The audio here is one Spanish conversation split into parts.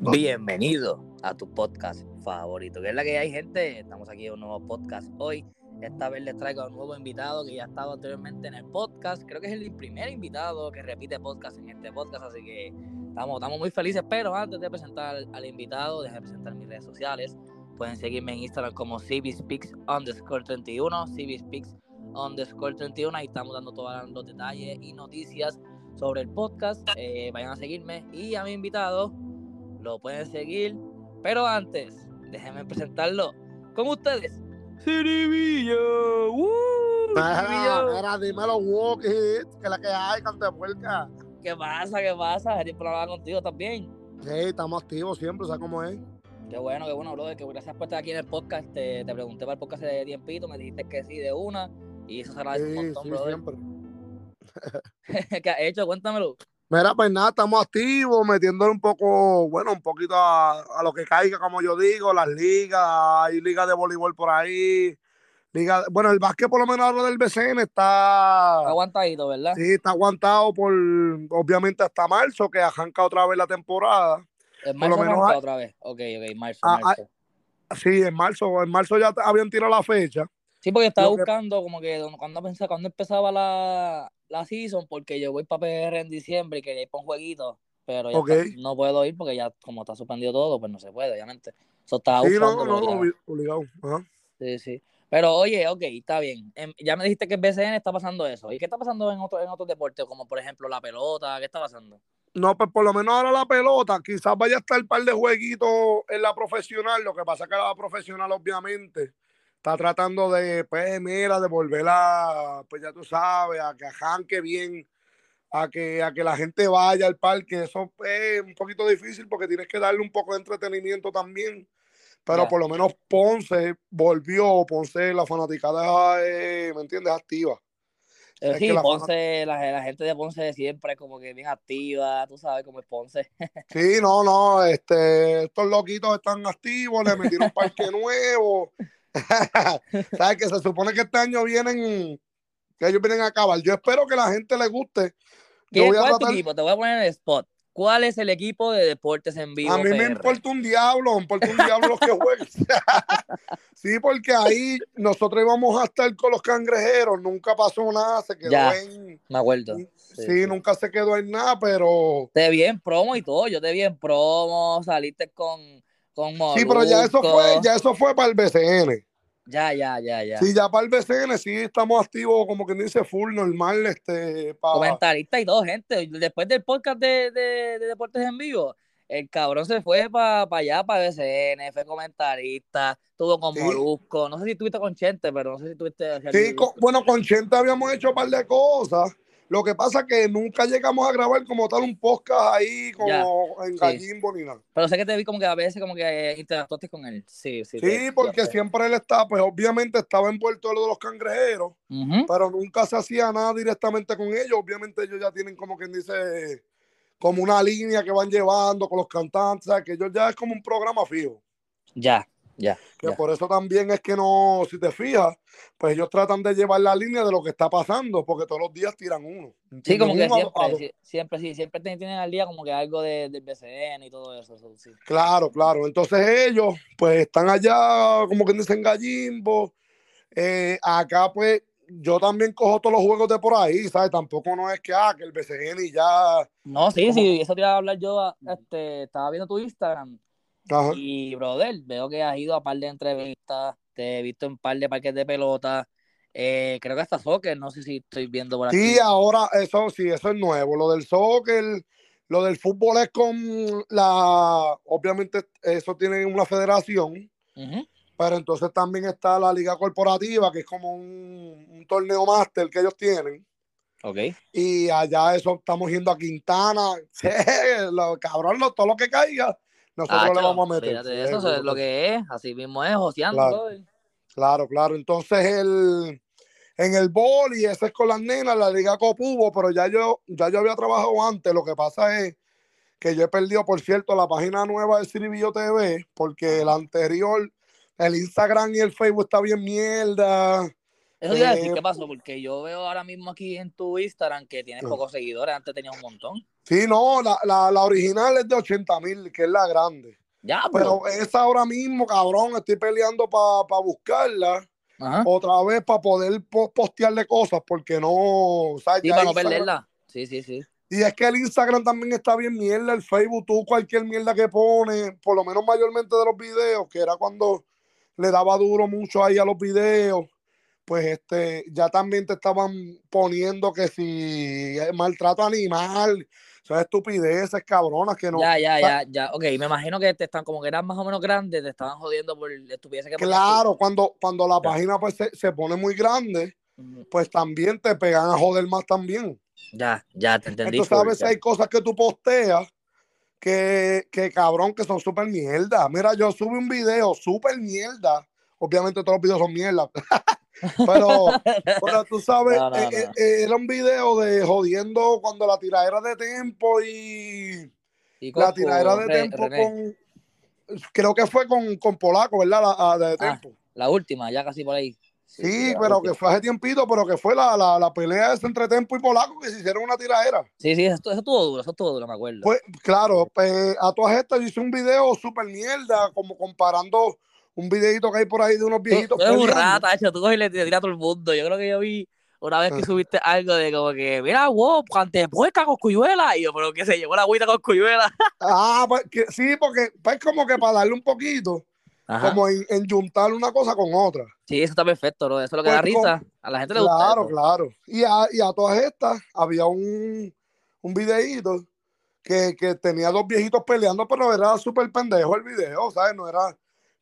Bienvenido a tu podcast favorito. Que es la que hay, gente. Estamos aquí en un nuevo podcast hoy. Esta vez les traigo a un nuevo invitado que ya ha estado anteriormente en el podcast. Creo que es el primer invitado que repite podcast en este podcast, así que estamos, estamos muy felices. Pero antes de presentar al, invitado, déjenme presentar mis redes sociales. Pueden seguirme en Instagram como CBSpeaks underscore 31, CBSpeaks underscore 31. Ahí estamos dando todos los detalles y noticias sobre el podcast. Eh, vayan a seguirme. Y a mi invitado lo pueden seguir. Pero antes, déjenme presentarlo con ustedes. Siribillo. ¡Woo! Mira, dímelo, Walkie, que la que hay, cante puerca. ¿Qué pasa? ¿Qué pasa? Tiempo no hablar contigo también. Sí, estamos activos siempre, ¿sabes cómo es? Qué bueno, qué bueno, brother. Que gracias por estar aquí en el podcast. Te, te pregunté para el podcast de tiempito, me dijiste que sí de una. Y eso se agradece Sí, un montón, sí, brother. siempre. ¿Qué has hecho? Cuéntamelo. Mira, pues nada, estamos activos, metiéndole un poco, bueno, un poquito a, a lo que caiga, como yo digo, las ligas, hay ligas de voleibol por ahí, liga, bueno, el básquet por lo menos ahora del BCN está, Aguantadito, ¿verdad? sí, está aguantado por, obviamente hasta marzo, que arranca otra vez la temporada. En por lo marzo menos arranca hay- otra vez. Ok, ok, marzo, Ah, marzo. Sí, en marzo, en marzo ya habían tirado la fecha. Sí, porque estaba Lo que- buscando como que cuando, pensaba, cuando empezaba la, la season, porque yo voy para PR en diciembre y quería ir para un jueguito, pero ya está- no puedo ir porque ya como está suspendido todo, pues no se puede, obviamente. Eso estaba Sí, no, no, obligado. Ajá. Sí, sí. Pero oye, ok, está bien. Em, ya me dijiste que en BCN está pasando eso. ¿Y qué está pasando en, otro, en otros deportes, como por ejemplo la pelota? ¿Qué está pasando? No, pues por lo menos ahora la pelota, quizás vaya a estar un par de jueguitos en la profesional. Lo que pasa es que la profesional, obviamente, está tratando de, pues, mira, de volver a, pues ya tú sabes, a que arranque bien, a que, a que la gente vaya al parque. Eso es un poquito difícil porque tienes que darle un poco de entretenimiento también. Pero por lo menos Ponce volvió, Ponce, la fanaticada, eh, ¿me entiendes? Activa. Eh, sí, la Ponce, la, la gente de Ponce siempre es como que bien activa, tú sabes cómo es Ponce. Sí, no, no, este, estos loquitos están activos, le metieron parque nuevo. Sabes que se supone que este año vienen, que ellos vienen a acabar. Yo espero que la gente le guste. Yo ¿Qué, voy a ¿Cuál es tu equipo? Te voy a poner en el spot. ¿Cuál es el equipo de deportes en vivo? A mí me PR? importa un diablo, me importa un diablo los que jueguen. sí, porque ahí nosotros íbamos a estar con los cangrejeros, nunca pasó nada, se quedó Ya. en. Me acuerdo. Sí, sí. nunca se quedó en nada, pero. Te vi en promo y todo. Yo te vi en promo, saliste con, con Sí, pero ya eso fue, ya eso fue para el BCN. Ya, ya, ya, ya. Sí, ya para el BCN sí estamos activos, como quien dice, full, normal, este, para... Comentarista y todo, gente. Después del podcast de, de, de Deportes en Vivo, el cabrón se fue para allá, para BCN, fue comentarista, estuvo con Sí. Molusco. No sé si estuviste con Chente, pero no sé si estuviste. Sí, con- bueno, con Chente habíamos hecho un par de cosas. Lo que pasa es que nunca llegamos a grabar como tal un podcast ahí, como en sí. Gallimbo ni nada. Pero sé que te vi como que a veces como que interactuaste con él. Sí, sí. Sí, te- porque siempre él estaba, pues obviamente estaba envuelto en lo de los cangrejeros, pero nunca se hacía nada directamente con ellos. Obviamente ellos ya tienen como quien dice, como una línea que van llevando con los cantantes, ¿sabes? que ellos ya es como un programa fijo. Ya, ya. Que por eso también es que no, si te fijas, pues ellos tratan de llevar la línea de lo que está pasando, porque todos los días tiran uno. Sí, como que siempre, siempre, sí, siempre tienen al día como que algo de, del BCN y todo eso. eso, sí. Claro, claro. Entonces ellos, pues están allá, como que dicen gallimbo. Eh, acá, pues, yo también cojo todos los juegos de por ahí, ¿sabes? Tampoco no es que, ah, que el BCN y ya. No, sí, sí, eso te iba a hablar yo. a- Este, estaba viendo tu Instagram Ajá. y, brother, veo que has ido a par de entrevistas, te he visto en par de parques de pelota. eh, creo que hasta soccer, no sé si estoy viendo por aquí. Sí, ahora, eso sí, eso es nuevo. Lo del soccer, lo del fútbol es con la. Obviamente, eso tiene una federación. Pero entonces también está la liga corporativa, que es como un, un torneo máster que ellos tienen. Ok. Y allá eso estamos yendo a Quintana. Sí, lo, cabrón, lo- todo lo que caiga, nosotros le vamos a meter. fíjate, eso es lo que es, así mismo es, joseando. Claro. Claro, claro. Entonces el en el boli, ese es con las nenas, la liga Copubo, pero ya yo, ya yo había trabajado antes. Lo que pasa es que yo he perdido, por cierto, la página nueva de Ciribillo TV, porque el anterior, el Instagram y el Facebook está bien mierda. Eso te iba a decir, Eh, ¿qué pasó? Porque yo veo ahora mismo aquí en tu Instagram que tienes pocos seguidores, antes tenías un montón. Sí, no, la, la, la original es de 80 mil, que es la grande. Ya, pero. Pero esa ahora mismo, cabrón, estoy peleando para buscarla Ajá. otra vez para poder po- postearle cosas, porque no. o sea, Sí, para no Instagram- perderla. Sí, sí, sí. Y es que el Instagram también está bien mierda, el Facebook, tú cualquier mierda que pones, por lo menos mayormente de los videos, que era cuando le daba duro mucho ahí a los videos, pues este, ya también te estaban poniendo que si eh, maltrato animal, sea, estupideces cabronas que no. Ya, ya, ya, ya. Ok, me imagino que te están, como que eran más o menos grandes, te estaban jodiendo por estupideces que. Claro, cuando, cuando la página pues se, se pone muy grande, pues también te pegan a joder más también. Ya, ya, te entendí. Entonces a veces ya. hay cosas que tú posteas que, que cabrón, que son súper mierda. Mira, yo subí un video súper mierda. Obviamente todos los videos son mierda. pero, pero tú sabes, No, no, eh, eh, eh, era un video de jodiendo cuando la tiradera de tempo y Y la tiradera de tempo con... Creo que fue con, con Polaco, ¿verdad? La, la de Ah. La última, ya casi por ahí. Sí, pero última. que fue hace tiempito, pero que fue la, la, la pelea entre Tempo y Polaco que se hicieron una tiradera. Sí, sí, eso, eso estuvo duro, eso estuvo duro, me acuerdo. Pues claro, pues, a todas estas yo hice un video súper mierda, como comparando un videito que hay por ahí de unos viejitos. eres un rata, hecho, tú coges y le tiras a todo el mundo. Yo creo que yo vi una vez que Ah. subiste algo de como que, mira, wow, cante puerca con cuyuela. Y yo, pero que se llevó la agüita con cuyuela. Ah, pues que, sí, porque pues como que para darle un poquito, Ajá. como en, en juntar una cosa con otra. Sí, eso está perfecto, ¿no? Eso es lo que Pues da risa. A la gente le gusta Claro, eso. claro. Y a, y a todas estas había un, un videíto que, que tenía dos viejitos peleando, pero era súper pendejo el video, ¿sabes? No era,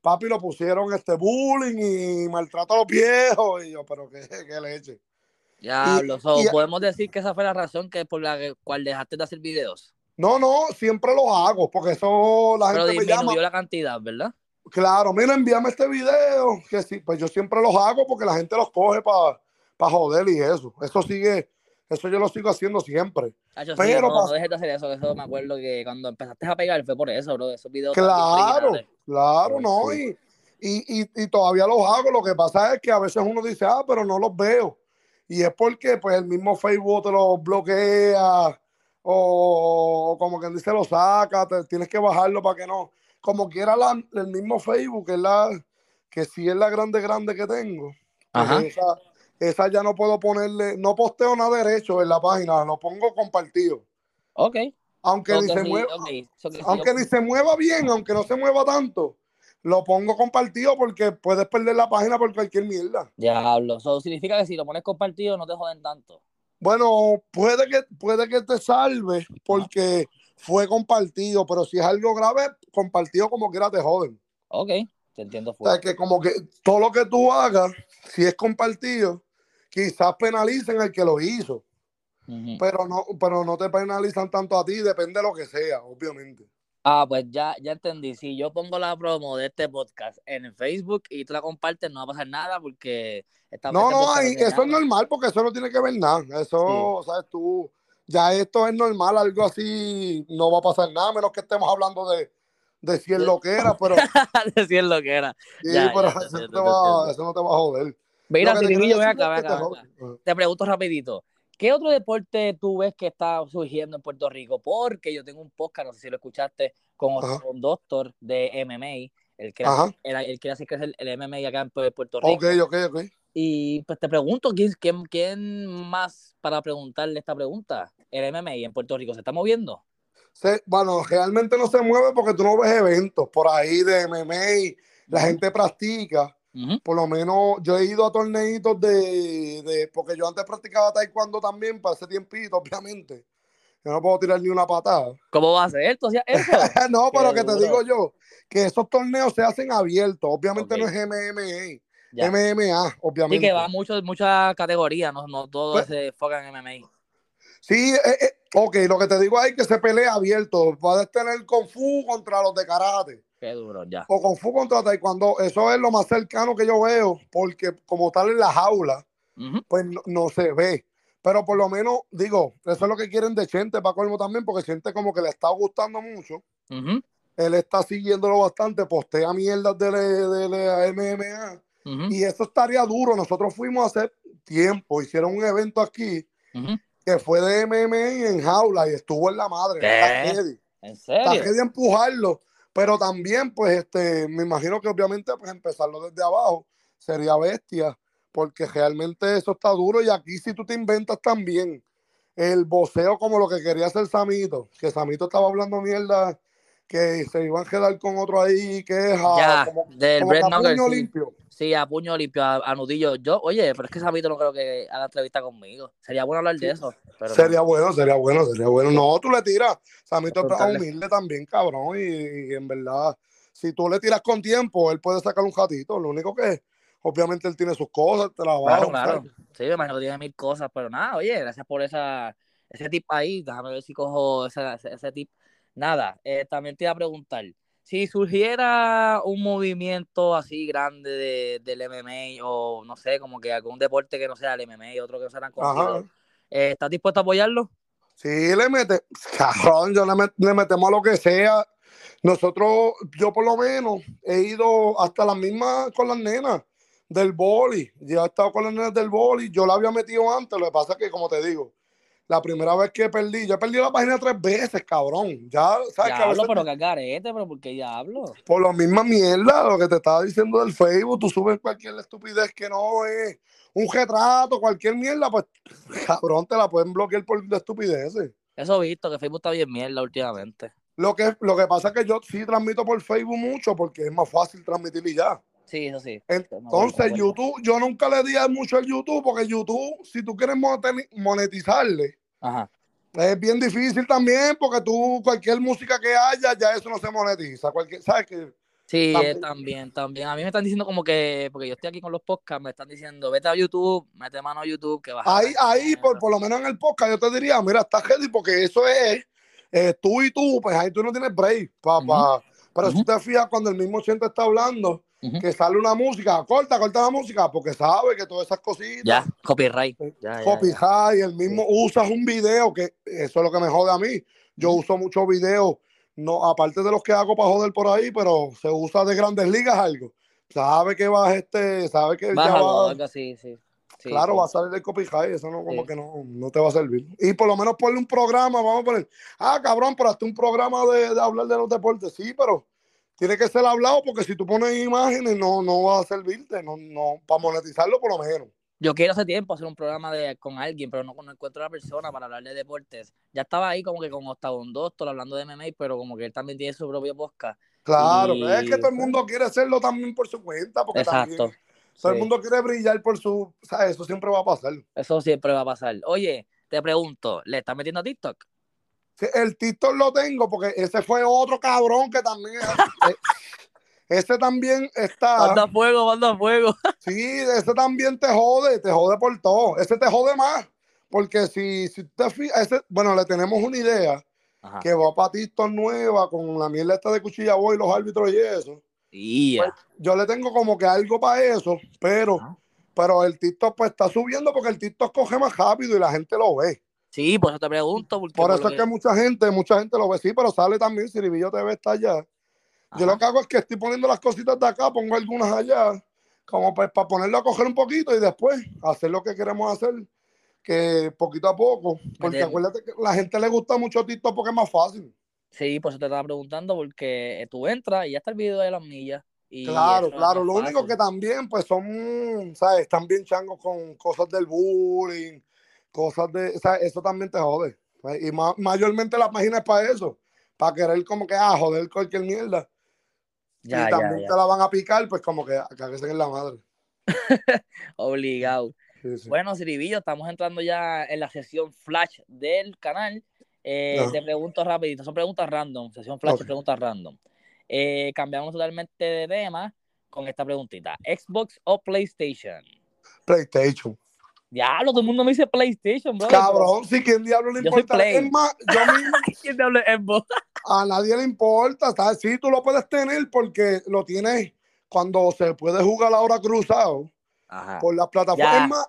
papi, lo pusieron este bullying y maltrato a los viejos. Y yo, pero qué, qué leche. Ya, Y- lo so, y- podemos decir que esa fue la razón que por la que- cual dejaste de hacer videos. No, no, siempre lo hago, porque eso la Pero gente me llama. la cantidad, ¿verdad? Claro, mira, envíame este video, que sí, pues yo siempre los hago porque la gente los coge para joder y eso. Eso sigue, eso yo lo sigo haciendo siempre. Hacho, sí, Pero no, no dejes de hacer eso, eso me acuerdo que cuando empezaste a pegar fue por eso, bro. Esos videos Claro, claro, Ay, no, sí. y, y, y, y todavía los hago. Lo que pasa es que a veces uno dice, ah, pero no los veo. Y es porque pues el mismo Facebook te los bloquea o, como quien dice lo saca, te- tienes que bajarlo para que no. Como quiera la- el mismo Facebook, que es la que sí es la grande grande que tengo. pues Ajá. esa, esa ya no puedo ponerle, no posteo nada derecho en la página, lo pongo compartido. Ok. Aunque So ni se sí, mueva, ok, so que sí, aunque ni se mueva bien, aunque no se mueva tanto, lo pongo compartido porque puedes perder la página por cualquier mierda. Diablo. Eso significa que si lo pones compartido no te joden tanto. Bueno, puede que, puede que te salve porque fue compartido, pero si es algo grave, compartido como quiera te joden. Ok, te entiendo O full. sea, que como que todo lo que tú hagas, si es compartido, quizás penalicen al que lo hizo, pero no, pero no te penalizan tanto a ti, depende de lo que sea, obviamente. Ah, pues ya, ya entendí. Si yo pongo la promo de este podcast en Facebook y tú la compartes, no va a pasar nada porque esta No, este no, eso es normal porque eso no tiene que ver nada. Eso, sabes tú, ya esto es normal, algo así no va a pasar nada, menos que estemos hablando de, de si es lo que era, pero, Decir lo que era. sí, Ya, pero ya, te eso, no te va, eso no te va a joder. Mira, Lo que te Titirillo, quiero ven decir acá, es ven que acá, te pregunto rapidito. ¿Qué otro deporte tú ves que está surgiendo en Puerto Rico? Porque yo tengo un podcast, no sé si lo escuchaste, con, con Doctor de MMA. Él quiere, Ajá. hacer- él, él quiere hacer crecer el MMA acá en Pu- Puerto Rico. Ok, ok, ok. Y pues te pregunto, ¿quién, quién, quién más para preguntarle esta pregunta? El MMA en Puerto Rico, ¿se está moviendo? Se- bueno, realmente no se mueve porque tú no ves eventos por ahí de MMA, la gente practica. Por lo menos yo he ido a torneitos de, de- porque yo antes practicaba taekwondo también, para ese tiempito, obviamente. Yo no puedo tirar ni una patada. ¿Cómo va a ser? ¿Tú eso? no, Qué pero que te digo yo, que esos torneos se hacen abiertos. Obviamente no es MMA, Ya. MMA, obviamente. que va mucho, muchas categorías, no, no todo Pues- se enfoca en MMA. Sí, eh, eh, ok, lo que te digo ahí es que se pelea abierto. Puedes tener Kung Fu contra los de karate. Qué duro, ya. o Kung Fu contra Taekwondo, eso es lo más cercano que yo veo, porque como tal en la jaula, pues no, no se ve. Pero por lo menos, digo, eso es lo que quieren de Chente para colmo también, porque Chente como que le está gustando mucho. Él está siguiéndolo bastante, postea mierdas de, de la MMA. Y eso estaría duro. Nosotros fuimos hace tiempo, hicieron un evento aquí. Que fue de MMA en jaula y estuvo en la madre. ¿Qué? ¿En serio? empujarlo. Pero también, pues, este, me imagino que obviamente, pues, empezarlo desde abajo sería bestia, porque realmente eso está duro. Y aquí, si tú te inventas también el voceo como lo que quería hacer Samito, que Samito estaba hablando mierda, que se iban a quedar con otro ahí, que es a- Ya, como, del como a puño sí. limpio. Sí, a puño limpio, a, a nudillo. Yo, oye, pero es que Samito no creo que haga entrevista conmigo. Sería bueno hablar de eso. Pero no. Sería bueno, sería bueno, sería bueno. No, tú le tiras. Samito es Preguntarle. humilde también, cabrón. Y, y en verdad, si tú le tiras con tiempo, él puede sacar un gatito. Lo único que, obviamente, él tiene sus cosas, trabajo. Claro, claro. ¿sabes? Sí, me imagino que tiene mil cosas, pero nada, oye, gracias por esa, ese tip ahí. Déjame ver si cojo ese, ese, ese tip. Nada, eh, también te iba a preguntar, si surgiera un movimiento así grande de, del MMA o no sé, como que algún deporte que no sea el MMA y otro que no Ajá. conocido, eh, ¿estás dispuesto a apoyarlo? Sí, le mete, cabrón, yo le, met- le metemos a lo que sea. Nosotros, yo por lo menos, he ido hasta las mismas con las nenas del boli. Ya he estado con las nenas del boli. Yo la había metido antes, lo que pasa es que, como te digo, la primera vez que perdí, yo he perdido la página tres veces, cabrón. Ya, ¿sabes? que a Diablo, veces pero que garete, pero ¿por qué diablo? por la misma mierda, lo que te estaba diciendo del Facebook, tú subes cualquier estupidez que no es un retrato, cualquier mierda, pues cabrón, te la pueden bloquear por de estupideces. Eso he visto, que Facebook está bien mierda últimamente. Lo que, lo que pasa es que yo sí transmito por Facebook mucho porque es más fácil transmitir y ya. Sí, eso sí. Entonces, YouTube, yo nunca le di mucho al YouTube porque YouTube, si tú quieres monet- monetizarle, Ajá. es bien difícil también porque tú, cualquier música que haya, ya eso no se monetiza. Cualquier, ¿Sabes qué? Sí, También. también, también. A mí me están diciendo como que, porque yo estoy aquí con los podcasts, me están diciendo, vete a YouTube, mete mano a YouTube, que vas a Ahí, ver ahí por, eso". por lo menos en el podcast, yo te diría, mira, está ready porque eso es eh, tú y tú, pues ahí tú no tienes break. Pa, pa- Pero si te fijas cuando el mismo Chente está hablando, Que sale una música, corta, corta la música, porque sabe que todas esas cositas, Ya, copyright. Ya, ya, ya. copyright, el mismo usas un video, que eso es lo que me jode a mí. Yo uso muchos videos, no, aparte de los que hago para joder por ahí, pero se usa de grandes ligas algo. Sabe que vas este, sabe que ya Bájalo, va, algo así, sí. Sí, claro, sí. va a salir el copyright, eso no, como Sí. que no, no te va a servir. Y por lo menos ponle un programa, vamos a poner, ah, cabrón, pero hasta un programa de, de hablar de los deportes, sí, pero tiene que ser hablado porque si tú pones imágenes no, no va a servirte, no, no, para monetizarlo por lo menos. Yo quiero hace tiempo hacer un programa de, con alguien, pero no, no encuentro a la persona para hablar de deportes. Ya estaba ahí como que con Octavon Doctor hablando de MMA, pero como que él también tiene su propio podcast. Claro, Y- es que todo el mundo quiere hacerlo también por su cuenta, porque Exacto. también todo el mundo quiere brillar por su, o sea, eso siempre va a pasar. Eso siempre va a pasar. Oye, te pregunto, ¿le estás metiendo a TikTok? El TikTok lo tengo porque ese fue otro cabrón que también, eh, ese también está, Manda fuego, manda fuego. sí, ese también te jode, te jode por todo, ese te jode más, porque si, si te fijas, ese, bueno, le tenemos una idea Ajá. que va para TikTok nueva con la mierda esta de cuchilla boy, los árbitros y eso. Y ya. Yo le tengo como que algo para eso, pero, Ajá. pero el TikTok pues está subiendo porque el TikTok coge más rápido y la gente lo ve. Sí, por eso te pregunto. Porque Por por eso es que mucha gente, mucha gente lo ve, sí, pero sale también, Siribillo TV está allá. Yo lo que hago es que estoy poniendo las cositas de acá, pongo algunas allá, como pues, para ponerlo a coger un poquito y después hacer lo que queremos hacer, que poquito a poco, porque acuérdate que a la gente le gusta mucho TikTok porque es más fácil. Sí, por eso te estaba preguntando, porque eh, tú entras y ya está el video de las millas. y Claro, claro. Lo único que también, pues son, ¿sabes? Están bien changos con cosas del bullying, cosas de, o sea, eso también te jode. ¿sabes? Y ma- mayormente la página es para eso, para querer como que, ah, joder cualquier mierda. Ya, y también ya. te la van a picar, pues como que caguesen en la madre. Obligado. Sí, sí. Bueno, Siribillo, estamos entrando ya en la sesión flash del canal. Eh, Ajá. Te pregunto rapidito, son preguntas random, sesión flash, Ok. preguntas random. Eh, cambiamos totalmente de tema con esta preguntita. ¿Xbox o PlayStation? PlayStation. Diablo, todo el mundo me dice PlayStation, bro. Cabrón, si quién diablo le Yo soy importa. Play. Es más, yo mismo, a nadie le importa, ¿sabes? Sí, tú lo puedes tener porque lo tienes cuando se puede jugar ahora cruzado. Ajá. por las plataformas. Es más,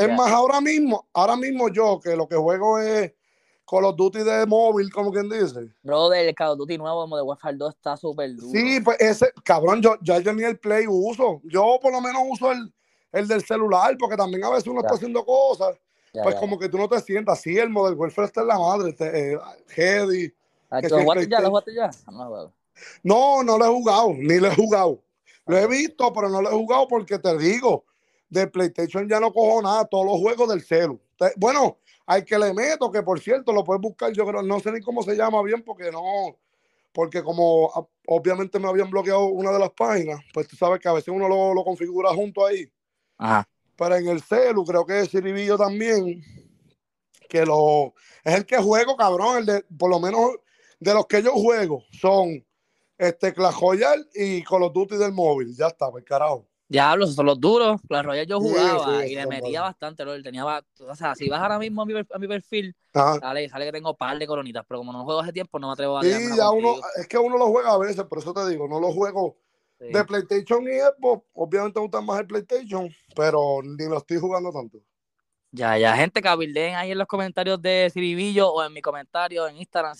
es ya. más, ahora mismo, ahora mismo yo que lo que juego es Call of Duty de móvil, como quien dice. Brother, el Call of Duty nuevo de Warfare 2 está súper duro. Sí, pues ese, cabrón, yo, ya yo ni el Play uso. Yo por lo menos uso el, el del celular, porque también a veces uno Ya. está haciendo cosas pues como que tú no te sientas. Sí, el Modern Warfare está en la madre, este, eh, Heady. ¿Lo jugaste ya? ¿Lo jugaste ya? No, no lo he jugado, ni lo he jugado. Lo he visto, pero no lo he jugado porque te digo, de PlayStation ya no cojo nada, todos los juegos del celu. Bueno, hay que le meto, que por cierto lo puedes buscar, yo creo, no sé ni cómo se llama bien porque no, porque como ah, obviamente me habían bloqueado una de las páginas, pues tú sabes que a veces uno lo, configura junto ahí. Ajá. Pero en el celu creo que es Ciribillo también, que lo es el que juego, cabrón, el de, por lo menos de los que yo juego son este Clash Royale y Call of Duty del móvil. Ya está, pues carajo. Diablos, son los duros. Clash Royale yo jugaba y le metía bastante, ¿no? Tenía, o sea, si vas ahora mismo a mi, a mi perfil, sale, sale que tengo un par de colonitas, pero como no juego hace tiempo, no me atrevo a Sí, ya uno, es que uno lo juega a veces, por eso te digo, no lo juego de PlayStation y Xbox. Obviamente me gusta más el PlayStation, pero ni lo estoy jugando tanto. Ya, ya, gente, cabildeen ahí en los comentarios de Ciribillo o en mi comentario en Instagram,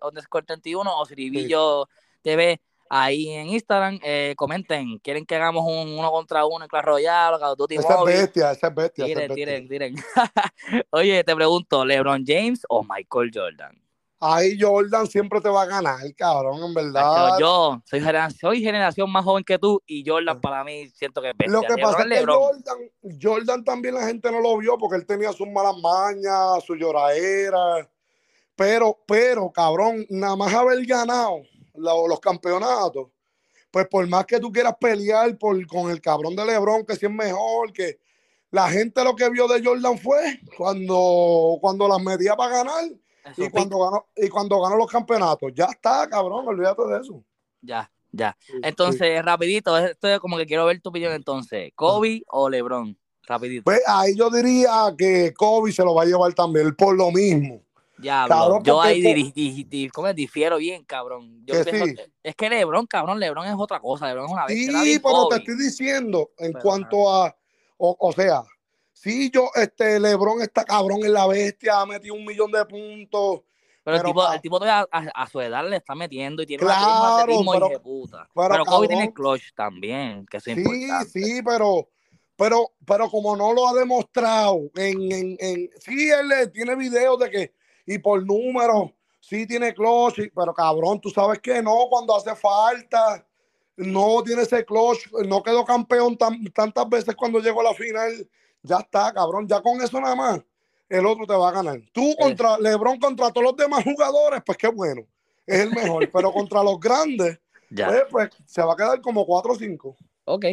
underscore 31 o Ciribillo TV ahí en Instagram. Eh, comenten, ¿quieren que hagamos un uno contra uno en Clash Royale o Call of Duty Esa es bestia, esa es bestia. Tiren, tiren, tiren. Oye, te pregunto, ¿LeBron James o Michael Jordan? Ahí Jordan siempre te va a ganar, cabrón, en verdad. Yo soy generación, soy generación más joven que tú y Jordan para mí siento que es bestia. Lo que pasa es que Jordan, Jordan también la gente no lo vio porque él tenía sus malas mañas, su lloradera. Pero, pero, cabrón, nada más haber ganado los campeonatos, pues por más que tú quieras pelear por, con el cabrón de Lebron, que si es mejor, que la gente lo que vio de Jordan fue cuando, cuando las metía para ganar y cuando, ganó, y cuando ganó los campeonatos. Ya está, cabrón, olvídate de eso. Ya, ya. Entonces, rapidito, esto es como que quiero ver tu opinión entonces. ¿Kobe o LeBron? Rapidito. Pues ahí yo diría que Kobe se lo va a llevar también por lo mismo. Ya, yo ahí difiero bien, cabrón. es que Lebron, cabrón, Lebron es otra cosa, Lebron es una. Sí, pero te estoy diciendo, en cuanto a, o, sea, sí, yo, este, Lebron está cabrón en la bestia, ha metido un millón de puntos. Pero, el, tipo, el tipo todavía a, su edad le está metiendo y tiene claro, un pero, de puta. Pero, pero Kobe tiene clutch también, que es sí, Sí, pero, pero, pero como no lo ha demostrado, en, en, en sí, él tiene videos de que y por número, sí tiene clutch, pero cabrón, tú sabes que no, cuando hace falta, no tiene ese clutch, no quedó campeón tantas veces cuando llegó a la final, ya está, cabrón, ya con eso nada más, el otro te va a ganar. Tú contra Lebron, contra todos los demás jugadores, pues qué bueno, es el mejor, pero contra los grandes, pues, pues, se va a quedar como 4 o 5. Ok,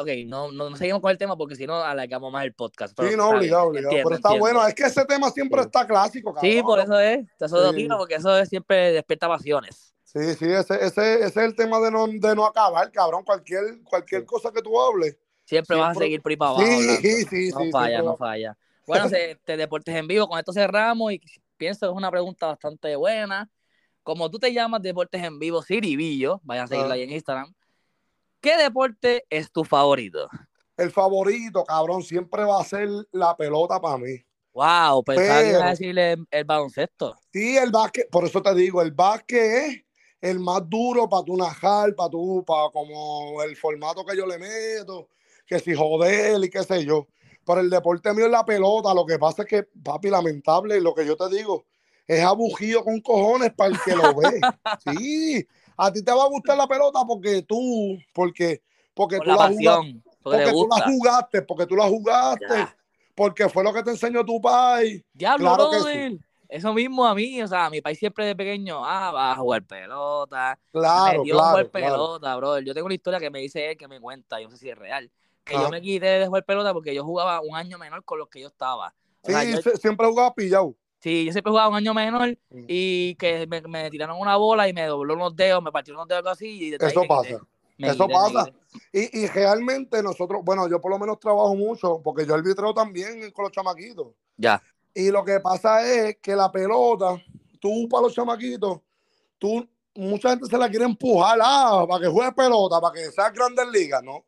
ok, no, no, seguimos con el tema porque si no alargamos más el podcast. sí, no, obligado, obligado. pero está bueno, es que ese tema siempre está clásico. Sí, por eso es. Eso sí. porque eso es, siempre despierta pasiones. Sí, sí, ese, ese, ese, es el tema de no, de no acabar, cabrón. Cualquier, cualquier cosa que tú hables. Siempre, vas a seguir por ahí para abajo. Sí, sí, no falla, no falla. Bueno, te Deportes en Vivo, con esto cerramos y pienso que es una pregunta bastante buena. Como tú te llamas Deportes en Vivo, Siribillo, vayan a seguirlo ahí en Instagram. ¿Qué deporte es tu favorito? El favorito, cabrón, siempre va a ser la pelota para mí. Wow, pensaba que a decirle el, baloncesto. Sí, el básquet, por eso te digo, el básquet es el más duro para tu najar, para tu, para como el formato que yo le meto, que si joder y qué sé yo. Pero el deporte mío es la pelota, lo que pasa es que, papi, lamentable, lo que yo te digo, es abugido con cojones para el que lo ve. Sí, a ti te va a gustar la pelota porque tú, porque, porque tú la, jugaste, porque, tú la jugaste, porque tú la jugaste, porque fue lo que te enseñó tu país. Diablo, claro que Eso mismo a mí, o sea, mi país siempre de pequeño, ah, va a jugar pelota. Claro, me dio claro, jugar pelota, bro. Yo tengo una historia que me dice él, que me cuenta, yo no sé si es real, que yo me quité de jugar pelota porque yo jugaba un año menor con los que yo estaba. sí, siempre jugaba pillado. Sí, yo siempre jugaba un año menor y que me, tiraron una bola y me dobló unos dedos, me partieron unos dedos así. Y Eso pasa. Eso pasa. Y, y, realmente nosotros, bueno, yo por lo menos trabajo mucho, porque yo arbitreo también con los chamaquitos. Ya. Y lo que pasa es que la pelota, tú para los chamaquitos, tú, mucha gente se la quiere empujar, ah, para que juegue pelota, para que sea grandes ligas, ¿no?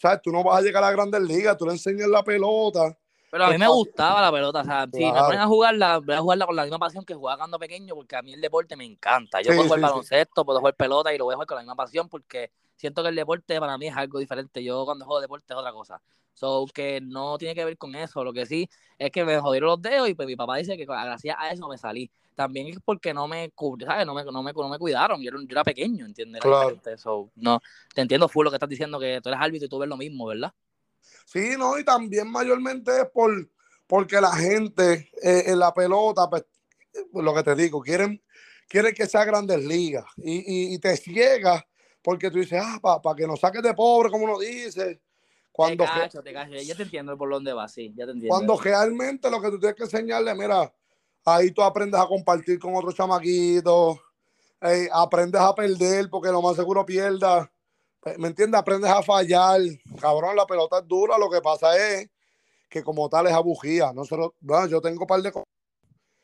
¿Sabes? Tú no vas a llegar a las grandes ligas, tú le enseñas la pelota Pero a mí Pues, me papi, gustaba la pelota, o sea, si me ponen a jugarla, voy a jugarla con la misma pasión que jugaba cuando pequeño, porque a mí el deporte me encanta. Yo Sí, puedo jugar sí, sí. baloncesto, puedo jugar pelota y lo voy a jugar con la misma pasión porque siento que el deporte para mí es algo diferente. Yo cuando juego deporte es otra cosa. So, que no tiene que ver con eso. Lo que sí es que me jodieron los dedos y pues mi papá dice que gracias a eso me salí. También es porque no me, ¿sabes? No me, no me, no me cuidaron. Yo era, yo era pequeño, ¿entiendes? Claro. So, no, te entiendo full lo que estás diciendo, que tú eres árbitro y tú ves lo mismo, ¿verdad? Sí, no, y también mayormente es por porque la gente eh, en la pelota, pues, pues, lo que te digo, quieren, quieren que sea grandes ligas y, y, y te ciega porque tú dices, ah, para que nos saques de pobre, como uno dice, cuando, te ge- cacho, te cacho. Ya te entiendo por dónde vas, sí, ya te entiendo. cuando realmente lo que tú tienes que enseñarle, mira, ahí tú aprendes a compartir con otros chamaquitos, eh, aprendes a perder porque lo más seguro pierdas. ¿Me entiendes? Aprendes a fallar. Cabrón, la pelota es dura. Lo que pasa es que como tal es abugía. Nosotros, bueno, yo tengo un par de cosas.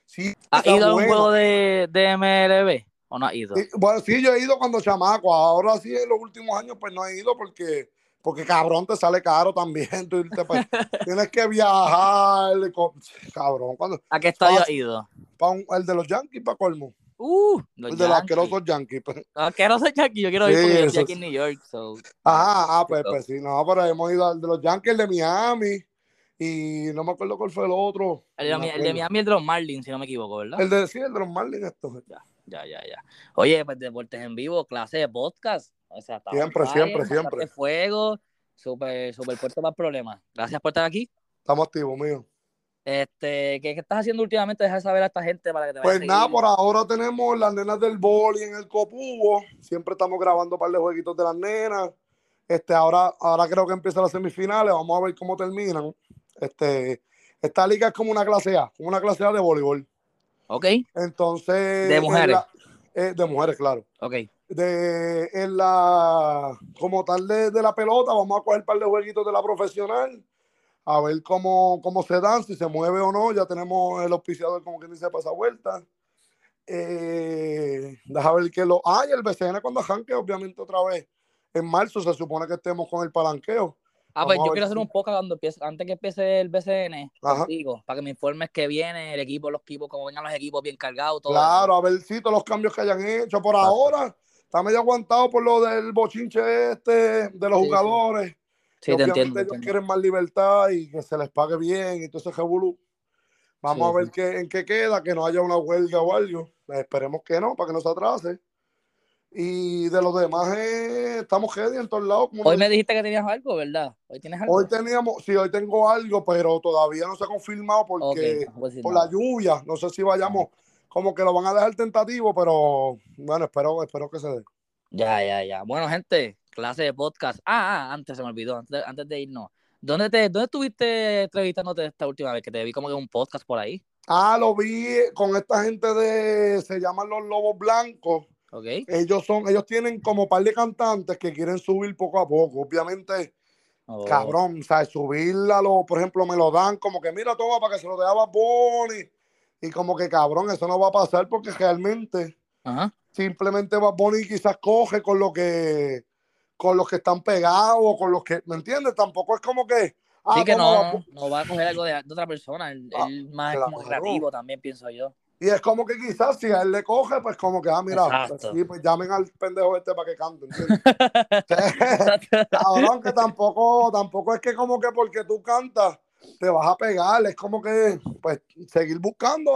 Sí, ¿Has ido a un juego de, de MLB o no has ido? Sí, bueno, sí, yo he ido cuando chamaco. Ahora sí, en los últimos años, pues no he ido porque, porque cabrón, te sale caro también. Tú irte, tienes que viajar. Cabrón, cuando, ¿A qué estadio has ido? un- el de los Yankees, para colmo. Uh, los el de los asquerosos Yankees. pues. Los asquerosos Yankees, yo quiero ir Sí, porque yo estoy aquí en New York. So. Ajá, ah, pues, pues sí, no, pero hemos ido al de los Yankees, el de Miami. Y no me acuerdo cuál fue el otro. El, de, No el de. Miami es de los Marlins, si no me equivoco, ¿verdad? El de, sí, el de los Marlins, esto. Ya, ya, ya. Oye, pues Deportes en Vivo, clase de podcast. O sea, Siempre, siempre, siempre. fuego, súper, súper puesto para problemas. Gracias por estar aquí. Estamos activos, mío. Este, ¿qué, qué estás haciendo últimamente? Deja saber a esta gente para que te Pues nada, por ahora tenemos las nenas del boli en el copubo. Siempre estamos grabando un par de jueguitos de las nenas. Este, ahora, ahora creo que empiezan las semifinales. Vamos a ver cómo terminan. Este, esta liga es como una clase A, como una clase A de voleibol. Ok, Entonces. De en mujeres. la- eh, de mujeres, claro. ok. de en la como tal de, de la pelota, vamos a coger un par de jueguitos de la profesional, a ver cómo, cómo se dan, si se mueve o no. Ya tenemos el auspiciador, como quien dice, para esa vuelta. Eh, deja ver que lo. Ah, y el BCN cuando arranque, obviamente, otra vez. En marzo se supone que estemos con el palanqueo. Ah, pues yo quiero hacer un podcast cuando empiece, antes que empiece el BCN contigo, para que me informes que viene el equipo, los equipos, cómo vengan los equipos bien cargados, todo. Claro, a ver si todos los cambios que hayan hecho. Por Exacto. ahora, está medio aguantado por lo del bochinche este, de los Sí, jugadores. Sí, te entiendo. ellos entiendo. quieren más libertad y que se les pague bien. Entonces, Revolú, vamos Sí, a ver sí. qué, en qué queda, que no haya una huelga o algo. Esperemos que no, para que no se atrase. Y de los demás, eh, estamos ready en todos lados. Hoy me dijiste que tenías algo, ¿verdad? Hoy tienes algo. Hoy teníamos, sí, hoy tengo algo, pero todavía no se ha confirmado porque no por nada. la lluvia, no sé si vayamos, como que lo van a dejar tentativo, pero bueno, espero, espero que se dé. Ya, ya, ya. Bueno, gente, clase de podcast. Ah, ah, antes se me olvidó, antes de, antes de irnos. ¿Dónde, te, ¿Dónde estuviste entrevistándote esta última vez? Que te vi como que un podcast por ahí. Ah, lo vi con esta gente de, se llaman los Lobos Blancos. ¿Ok? Ellos son, ellos tienen como par de cantantes que quieren subir poco a poco. Obviamente, Oh, cabrón, sea, subirla, lo, por ejemplo, me lo dan como que mira, toma para que se lo dé a Bad Bunny. Y como que cabrón, eso no va a pasar porque realmente Ajá. simplemente Bad Bunny quizás coge con lo que con los que están pegados con los que, ¿me entiendes? Tampoco es como que ah, sí, que no, no va a coger algo de, de otra persona. Él, Ah, él más es como creativo también, pienso yo. Y es como que quizás si a él le coge, pues como que, ah, mira, pues, sí, pues llamen al pendejo este para que cante, ¿entiendes? Cabrón, que tampoco, tampoco es que como que porque tú cantas te vas a pegar, es como que pues seguir buscando,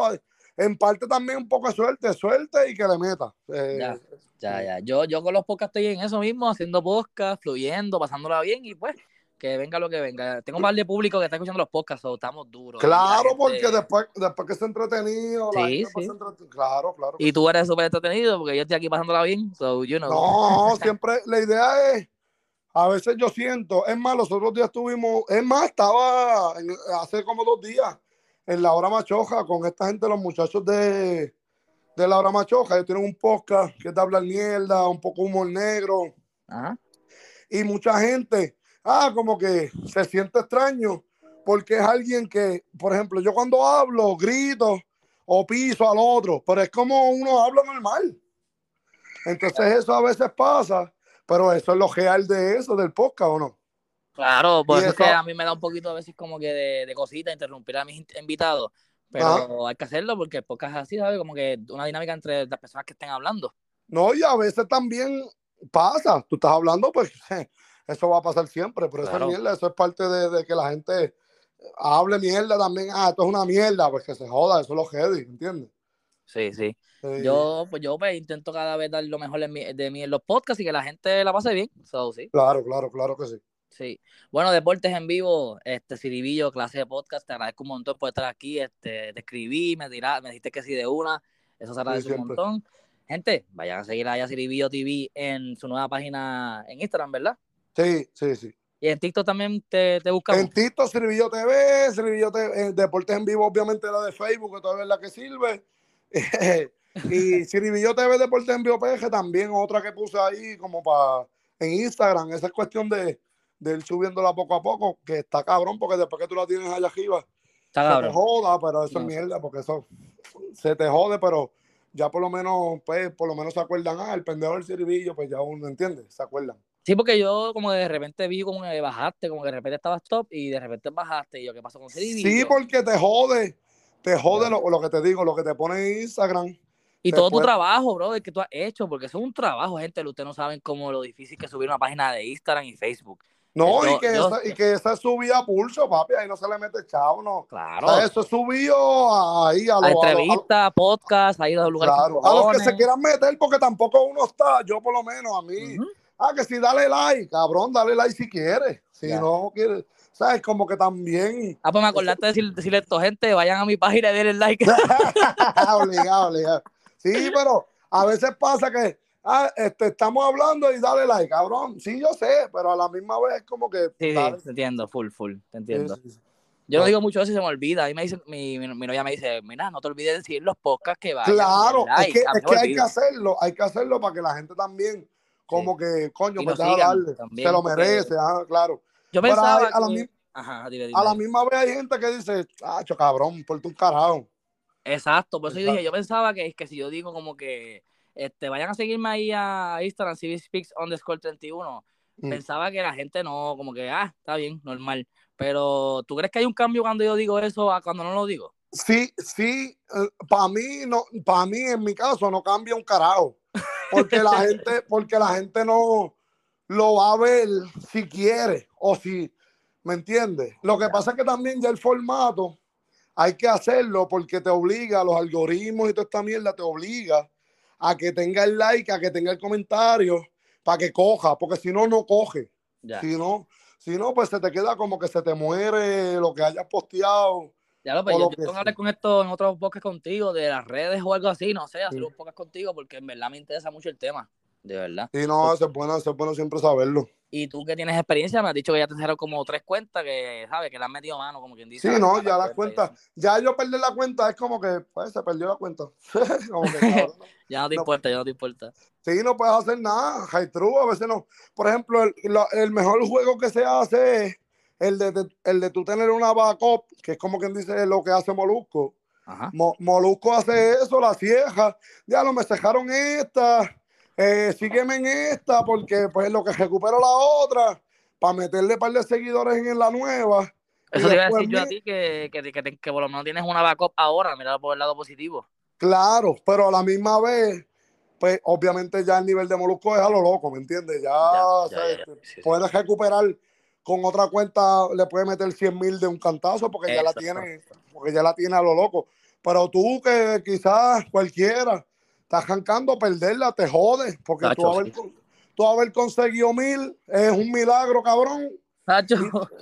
en parte también un poco de suerte, suerte y que le meta. Eh, Ya. Ya, ya. Yo, yo con los podcasts estoy en eso mismo, haciendo podcast, fluyendo, pasándola bien y pues que venga lo que venga. Tengo un par de público que está escuchando los podcasts, so estamos duros. Claro, gente- porque después, después que se entretenido, la Sí, gente pues, sí. entretiene. Claro, claro. Y tú eres súper entretenido porque yo estoy aquí pasándola bien, so you know. No, siempre la idea es, a veces yo siento, es más, los otros días estuvimos, es más, estaba en- hace como dos días en la hora machoja con esta gente, los muchachos de, de la hora machoja, ellos tienen un podcast que es de hablar mierda, un poco humor negro, Ajá. y mucha gente, ah, como que se siente extraño, porque es alguien que, por ejemplo, yo cuando hablo, grito o piso al otro, pero es como uno habla normal. Entonces eso a veces pasa, pero eso es lo real de eso, del podcast, ¿o no? Claro, por eso es que eso- a mí me da un poquito a veces como que de, de cosita interrumpir a mis in- invitados. Pero hay que hacerlo porque el podcast es así, ¿sabes? Como que una dinámica entre las personas que estén hablando. No, y a veces también pasa. Tú estás hablando, pues eso va a pasar siempre. Pero Claro. eso es mierda, eso es parte de, de que la gente hable mierda también. Ah, esto es una mierda, pues que se joda, eso es lo heavy, ¿entiendes? Sí, sí. Sí. Yo, pues yo pues, intento cada vez dar lo mejor de mí en los podcasts y que la gente la pase bien. So, sí, Claro, claro, claro que sí. sí. Bueno, Deportes en Vivo, este Ciribillo, clase de podcast, te agradezco un montón por estar aquí. Este, te escribí, me, tira- me dijiste que sí de una. Eso se agradece un siempre. montón. Gente, vayan a seguir allá a Ciribillo TV en su nueva página en Instagram, ¿verdad? Sí, sí, sí. Y en TikTok también te, te buscamos. En Tito, Sirvillo TV, Sirvillo TV, eh, Deportes en Vivo, obviamente la de Facebook, que todavía es la que sirve. y Sirvillo TV, Deportes en Vivo PG, también otra que puse ahí como para en Instagram. Esa es cuestión de, de ir subiéndola poco a poco, que está cabrón, porque después que tú la tienes allá arriba, Está se te cabrón. joda, pero eso No. es mierda, porque eso se te jode, pero ya por lo menos, pues, por lo menos se acuerdan, ah, el pendejo del Sirvillo, pues ya uno entiende, se acuerdan. Sí, porque yo como que de repente vi como que bajaste, como que de repente estabas top y de repente bajaste. Y yo, ¿qué pasó con Ciribillo? Sí, porque te jode, te jode lo, lo que te digo, lo que te pone en Instagram. Y todo tu trabajo, bro, que tú has hecho, porque eso es un trabajo, gente. Ustedes no saben cómo lo difícil que es subir una página de Instagram y Facebook. No, Yo- y, que esa, y que esa es subida a pulso, papi, ahí no se le mete chavo, no. O Claro. sea, eso es subido ahí a, a lo- a lo- a entrevistas, podcast, a ir a los lugares. claro, a los que se quieran meter, porque tampoco uno está, yo por lo menos, a mí. Ah, que si dale like, cabrón, dale like si quieres. Si Ya. no quieres, ¿sabes? Como que también. Ah, pues me acordaste de decir- decirle a esto, gente, vayan a mi página y denle like. obligado, obligado. Sí, pero a veces pasa que ah, este, estamos hablando y dale like, cabrón. Sí, yo sé, pero a la misma vez es como que. Sí, te entiendo, full, full, te entiendo. Sí, sí, sí. Yo no Ah. digo mucho eso y se me olvida. A mí me dice, mi, mi, mi novia me dice, mira, no te olvides de decir los podcasts que vayan. y Claro, den like". es que, A mí es que hay que hacerlo, hay que hacerlo para que la gente también, como que, coño, pues sigan darle, también, se lo porque- merece, ah, claro. Yo Pero pensaba a la que- mi- Ajá, dime, dime, A la misma vez hay gente que dice, chacho, cabrón, ponte un carajo. Exacto, por eso yo dije, yo pensaba que, que si yo digo como que este, vayan a seguirme ahí a Instagram, CVSpeaks underscore 31, Mm. pensaba que la gente no, como que, ah, está bien, normal. Pero, ¿tú crees que hay un cambio cuando yo digo eso a cuando no lo digo? Sí, sí, para mí, no, para mí, en mi caso, no cambia un carajo. Porque la gente, porque la gente no lo va a ver si quiere o si, ¿me entiendes? Lo que pasa es que también ya el formato hay que hacerlo porque te obliga, los algoritmos y toda esta mierda te obliga a que tenga el like, a que tenga el comentario, para que coja, porque si no, no coge. Ya, Si no, si no, pues se te queda como que se te muere lo que hayas posteado. Ya lo, pues, yo, yo tengo que hablar con esto en otros podcasts contigo, de las redes o algo así, no sé, hacer Sí. un podcast contigo, porque en verdad me interesa mucho el tema, de verdad. Y no, eso es bueno, eso es bueno siempre saberlo. Y tú que tienes experiencia, me has dicho que ya te cerraron como tres cuentas, que, ¿sabes? Que le has metido mano, como quien dice. Sí, no, ya las cuentas, ya yo perder la cuenta es como que, pues, se perdió la cuenta. como que, cabrón, Ya no te No. importa, ya no te importa. sí, no puedes hacer nada, high true, a veces no. Por ejemplo, el, la- el mejor juego que se hace es el de, de- el de tú tener una backup, que es como quien dice lo que hace Molusco. Ajá. Mo- Molusco hace eso, la cieja. Ya no me cejaron esta. Eh, sígueme en esta porque pues lo que recupero la otra para meterle un par de seguidores en la nueva. Eso te iba a decir yo a ti, que, que, que, por lo menos tienes una backup ahora, mira por el lado positivo. Claro, pero a la misma vez, pues obviamente ya el nivel de Molusco es a lo loco, ¿me entiendes? Ya, Ya, o ya, sea, ya, te sí, sí. puedes recuperar con otra cuenta, le puedes meter 100 mil de un cantazo porque ya la tiene, porque ya la tiene a lo loco. Pero tú que quizás cualquiera estás arrancando perderla, te jode, porque tú Tacho, haber, sí. tú haber conseguido mil es un milagro, cabrón.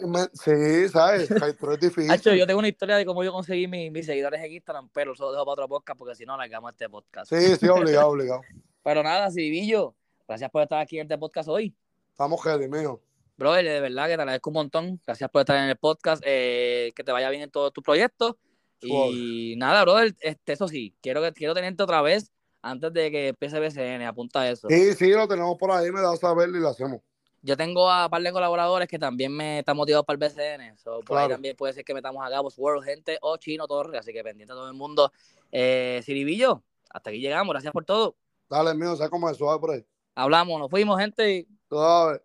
Me- sí, ¿sabes? Pero es difícil. Hacho, yo tengo una historia de cómo yo conseguí mis, mis seguidores en Instagram, pero eso lo dejo para otro podcast porque si no, largamos este podcast. Sí, sí, obligado, obligado. Pero nada, Civillo, gracias por estar aquí en este podcast hoy. Estamos ready, mijo. Brother, de verdad que te agradezco un montón. Gracias por estar en el podcast. eh, que te vaya bien en todos tus proyectos. Y nada, brother, este, eso sí, quiero, quiero tenerte otra vez antes de que empiece BCN. Apunta eso. Sí, sí, lo tenemos por ahí, me da a saber y lo hacemos. Yo tengo a un par de colaboradores que también me están motivados para el BCN. So, por ahí Claro. también puede ser que metamos a Gabos World, gente, o Chino Torre. Así que pendiente a todo el mundo. Eh, Ciribillo, hasta aquí llegamos. Gracias por todo. Dale, mío, sé cómo es suave por ahí. Hablamos, nos fuimos, gente. Suave.